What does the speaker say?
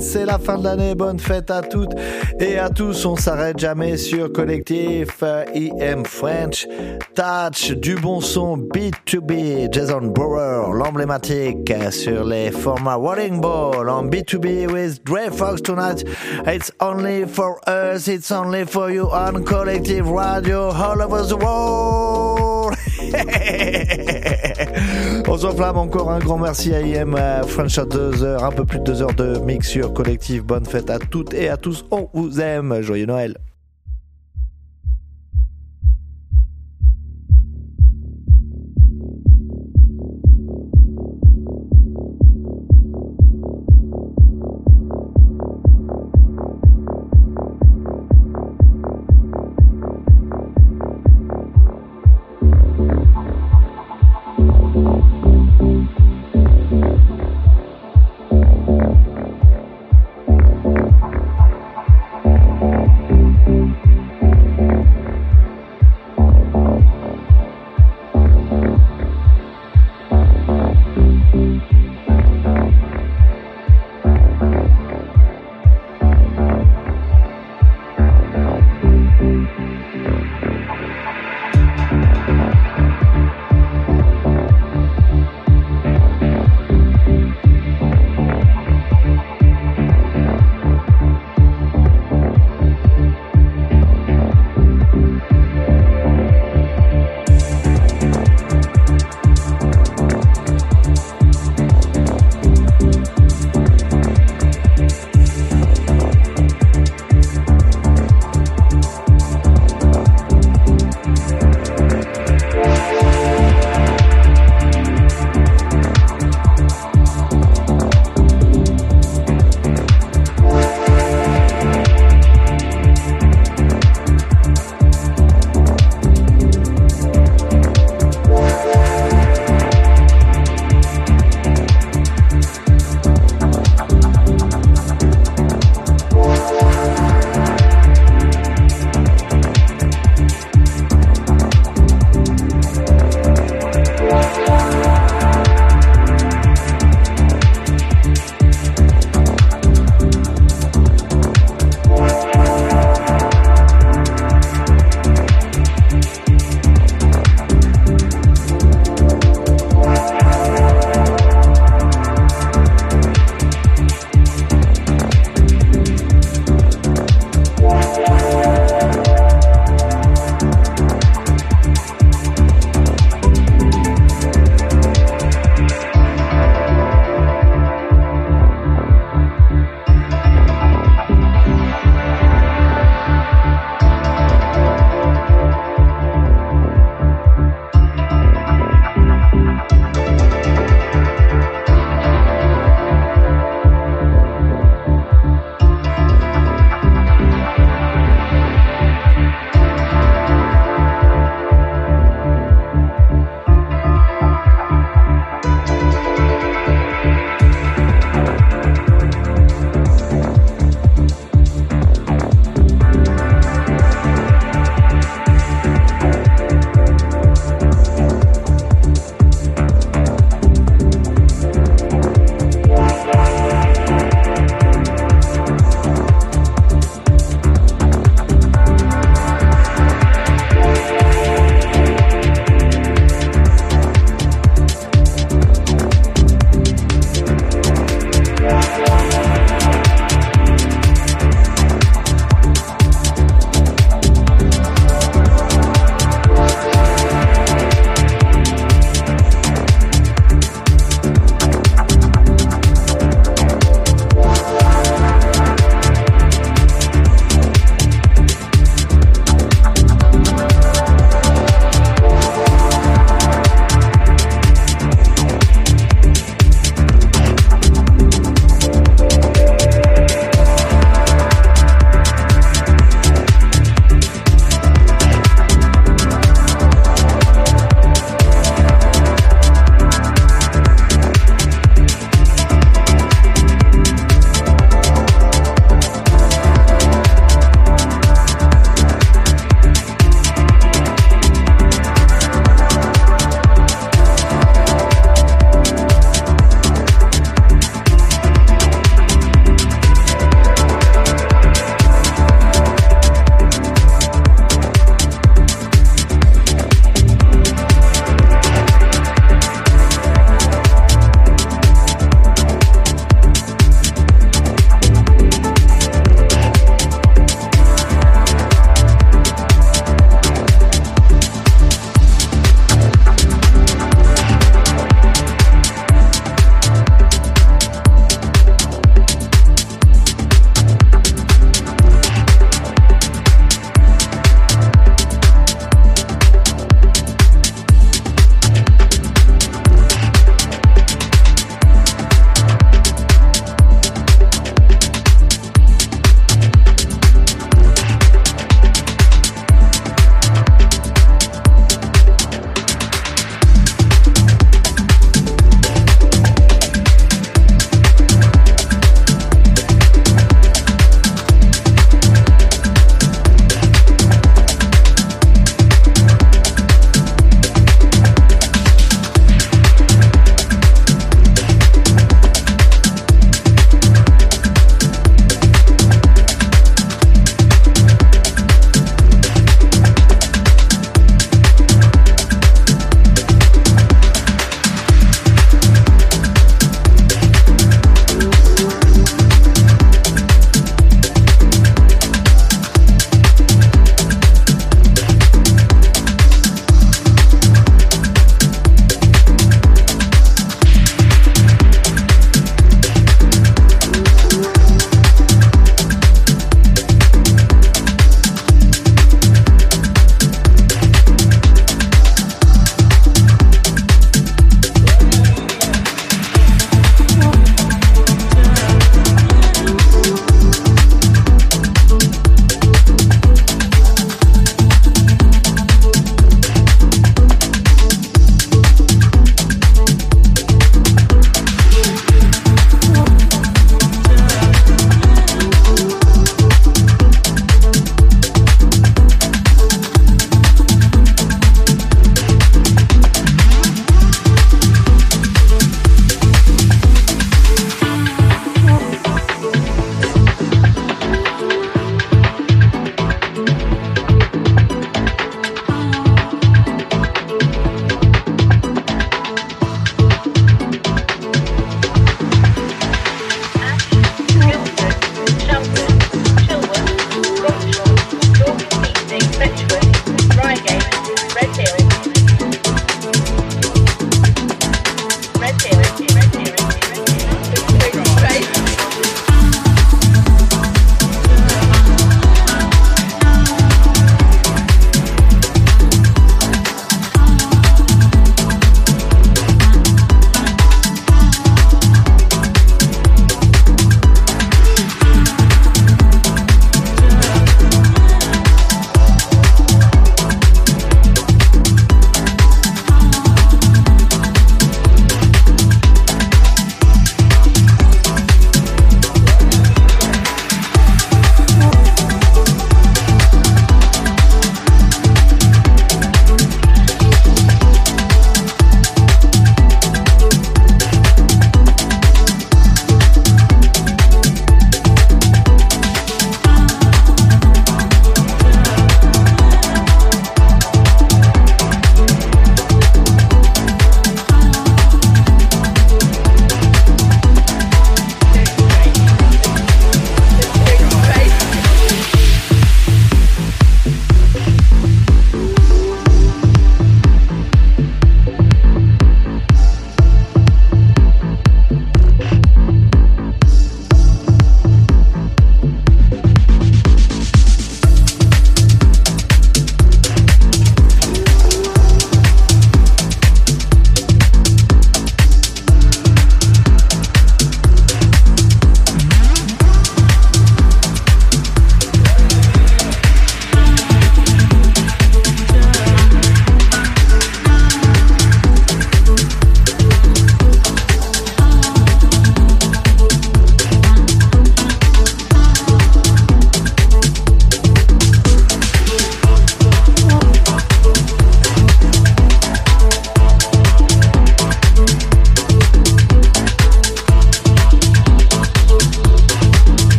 C'est la fin de l'année. Bonne fête à toutes et à tous. On s'arrête jamais sur collectif IM French. Touch, du bon son, B2B, Jason Brewer, l'emblématique sur les formats Walling Ball en B2B with Dre Fox tonight. It's only for us, it's only for you on Collective Radio all over the world. On s'enflamme encore un grand merci à IM French à deux heures, un peu plus de deux heures de mix sur collectif. Bonne fête à toutes et à tous. On vous aime. Joyeux Noël.